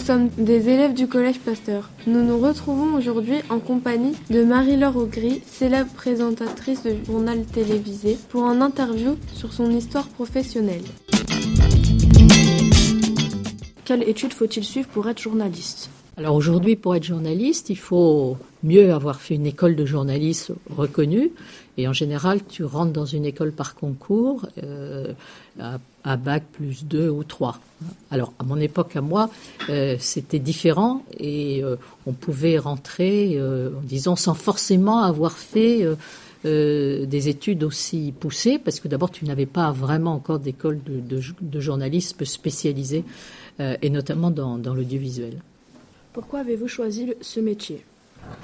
sommes des élèves du Collège Pasteur. Nous nous retrouvons aujourd'hui en compagnie de Marie-Laure Augry, célèbre présentatrice de journal télévisé, pour un interview sur son histoire professionnelle. Quelle étude faut-il suivre pour être journaliste? Alors aujourd'hui, pour être journaliste, il faut mieux avoir fait une école de journalisme reconnue. Et en général, tu rentres dans une école par concours euh, à, bac plus 2 ou 3. Alors, à mon époque, à moi, euh, c'était différent et euh, on pouvait rentrer, disons, sans forcément avoir fait des études aussi poussées, parce que d'abord, tu n'avais pas vraiment encore d'école de, journalisme spécialisée, et notamment dans, dans l'audiovisuel. Pourquoi avez-vous choisi ce métier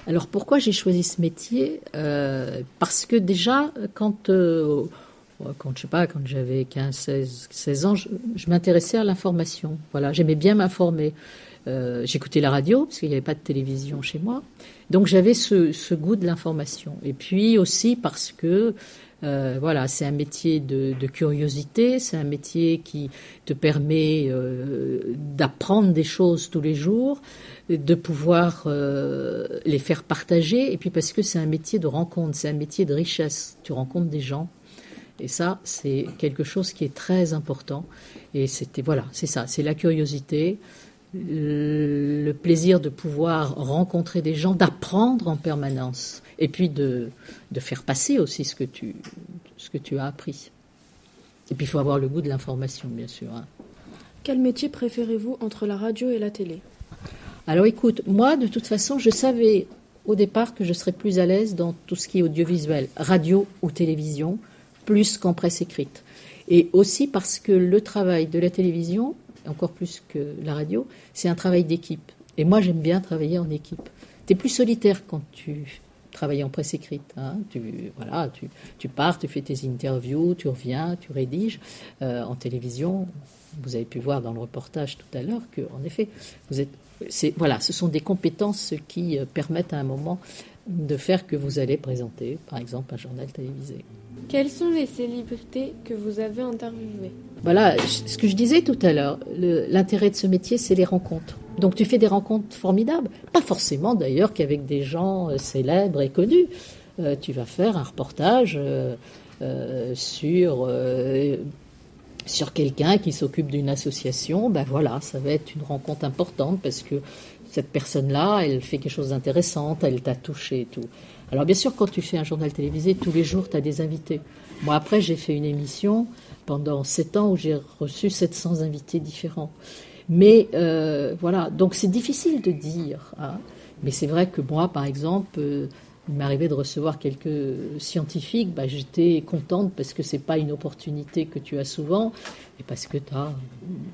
alors pourquoi j'ai choisi ce métier euh, Parce que déjà, quand, euh, quand je sais pas, quand j'avais 15, 16, 16 ans, je, m'intéressais à l'information. Voilà, j'aimais bien m'informer. Euh, j'écoutais la radio parce qu'il n'y avait pas de télévision chez moi. Donc j'avais ce, goût de l'information. Et puis aussi parce que voilà, c'est un métier de, curiosité, c'est un métier qui te permet d'apprendre des choses tous les jours, de pouvoir euh, les faire partager, et puis parce que c'est un métier de rencontre, c'est un métier de richesse. Tu rencontres des gens, et ça, c'est quelque chose qui est très important. Et c'était voilà, c'est ça, c'est la curiosité, le plaisir de pouvoir rencontrer des gens, d'apprendre en permanence, et puis de, de faire passer aussi ce que, tu, ce que tu as appris. Et puis il faut avoir le goût de l'information, bien sûr. Hein. Quel métier préférez-vous entre la radio et la télé? Alors écoute, moi de toute façon, je savais au départ que je serais plus à l'aise dans tout ce qui est audiovisuel, radio ou télévision, plus qu'en presse écrite. Et aussi parce que le travail de la télévision, encore plus que la radio, c'est un travail d'équipe. Et moi, j'aime bien travailler en équipe. Tu es plus solitaire quand tu travailles en presse écrite. Hein. Tu, voilà, tu, pars, tu fais tes interviews, tu reviens, tu rédiges. Euh, en télévision, vous avez pu voir dans le reportage tout à l'heure que, en effet, vous êtes, voilà, ce sont des compétences qui euh, permettent à un moment de faire que vous allez présenter, par exemple, un journal télévisé. Quelles sont les célébrités que vous avez interviewées? Voilà, ce que je disais tout à l'heure, l'intérêt de ce métier, c'est les rencontres. Donc tu fais des rencontres formidables, pas forcément d'ailleurs qu'avec des gens euh, célèbres et connus. Euh, tu vas faire un reportage euh, sur sur quelqu'un qui s'occupe d'une association, ben voilà, ça va être une rencontre importante parce que cette personne-là, elle fait quelque chose d'intéressant, elle t'a touché et tout. Alors bien sûr, quand tu fais un journal télévisé, tous les jours, tu as des invités. Moi, après, j'ai fait une émission pendant sept ans où j'ai reçu 700 invités différents. Mais euh, voilà, donc c'est difficile de dire. Hein. Mais c'est vrai que moi, par exemple, euh, il m'arrivait de recevoir quelques scientifiques, bah, j'étais contente parce que c'est pas une opportunité que tu as souvent et parce que tu as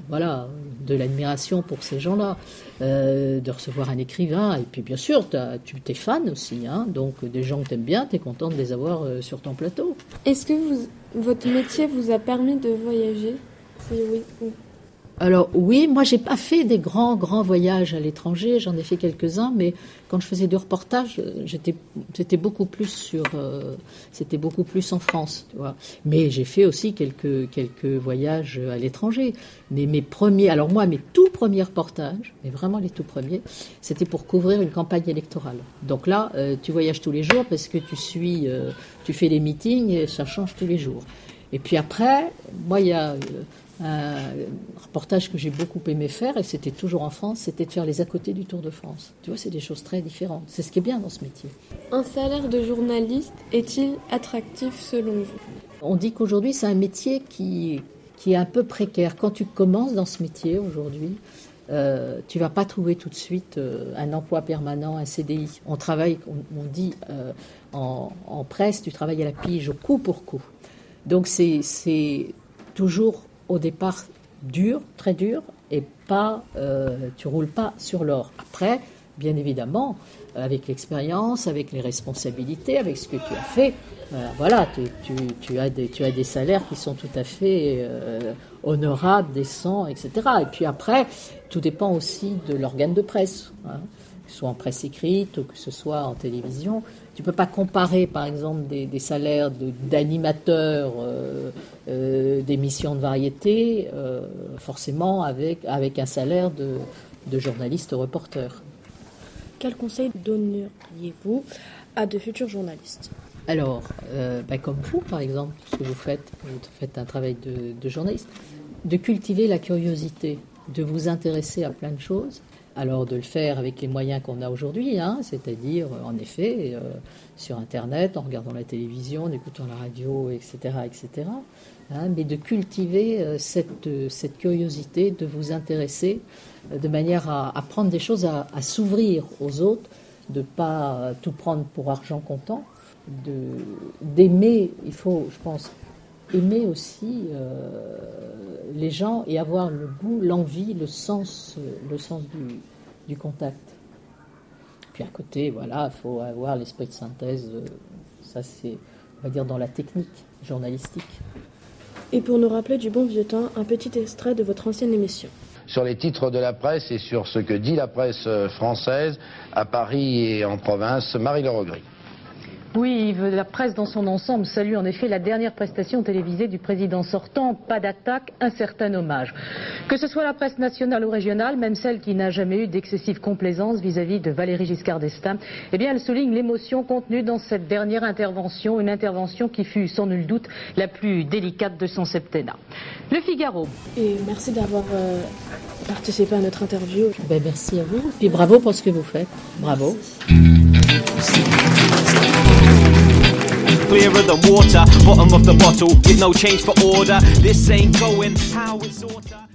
voilà, de l'admiration pour ces gens-là. Euh, de recevoir un écrivain, et puis bien sûr, tu es fan aussi, hein, donc des gens que tu aimes bien, tu es contente de les avoir euh, sur ton plateau. Est-ce que votre métier vous a permis de voyager? Oui alors oui, moi j'ai pas fait des grands grands voyages à l'étranger, j'en ai fait quelques-uns, mais quand je faisais du reportage, j'étais c'était beaucoup plus sur euh, c'était beaucoup plus en France. Mais j'ai fait aussi quelques quelques voyages à l'étranger. Mais mes premiers, alors moi mes tout premiers reportages, mais vraiment les tout premiers, c'était pour couvrir une campagne électorale. Donc là, euh, tu voyages tous les jours parce que tu suis, euh, tu fais les meetings et ça change tous les jours. Et puis après, moi il y a un reportage que j'ai beaucoup aimé faire, et c'était toujours en France, c'était de faire les à côté du Tour de France. Tu vois, c'est des choses très différentes. C'est ce qui est bien dans ce métier. Un salaire de journaliste est-il attractif selon vous? On dit qu'aujourd'hui, c'est un métier qui, qui est un peu précaire. Quand tu commences dans ce métier aujourd'hui, euh, tu vas pas trouver tout de suite euh, un emploi permanent, un CDI. On travaille, on, dit euh, en, en, presse, tu travailles à la pige, au coup pour coup. Donc c'est toujours au départ dur, très dur, et pas, euh, tu roules pas sur l'or. Après, bien évidemment, avec l'expérience, avec les responsabilités, avec ce que tu as fait, euh, voilà, tu, as des, salaires qui sont tout à fait euh, honorables, décents, etc. Et puis après, tout dépend aussi de l'organe de presse, hein, ce soit en presse écrite ou que ce soit en télévision. Tu peux pas comparer, par exemple, des, salaires d'animateurs euh, euh, d'émissions de variété, euh, forcément avec, avec un salaire de, de journaliste reporter. Quel conseil donneriez-vous à de futurs journalistes? Alors, ben, comme vous, par exemple, ce que vous faites, vous faites un travail de, de journaliste, de cultiver la curiosité, de vous intéresser à plein de choses, alors de le faire avec les moyens qu'on a aujourd'hui, hein, c'est-à-dire en effet euh, sur Internet, en regardant la télévision, en écoutant la radio, etc., etc. Hein, mais de cultiver euh, cette, cette, curiosité, de vous intéresser euh, de manière à, à, prendre des choses, à, s'ouvrir aux autres, de pas tout prendre pour argent comptant, d'aimer, il faut, je pense, aimer aussi euh, les gens et avoir le goût, l'envie, le sens, le sens du, du, contact. Puis à côté, voilà, il faut avoir l'esprit de synthèse. Euh, ça, c'est, on va dire, dans la technique journalistique. Et pour nous rappeler du bon vieux temps, un petit extrait de votre ancienne émission sur les titres de la presse et sur ce que dit la presse française à Paris et en province, Marie-Laure Oui, la presse dans son ensemble salue en effet la dernière prestation télévisée du président sortant. Pas d'attaque, un certain hommage. Que ce soit la presse nationale ou régionale, même celle qui n'a jamais eu d'excessive complaisance vis-à-vis de Valérie Giscard d'Estaing, eh bien, elle souligne l'émotion contenue dans cette dernière intervention, une intervention qui fut sans nul doute la plus délicate de son septennat. Le Figaro. Et merci d'avoir euh, participé à notre interview. Ben, merci à vous. Et bravo pour ce que vous faites. Bravo. Clearer than water. Bottom of the bottle, with no change for order. This ain't going how it's oughta.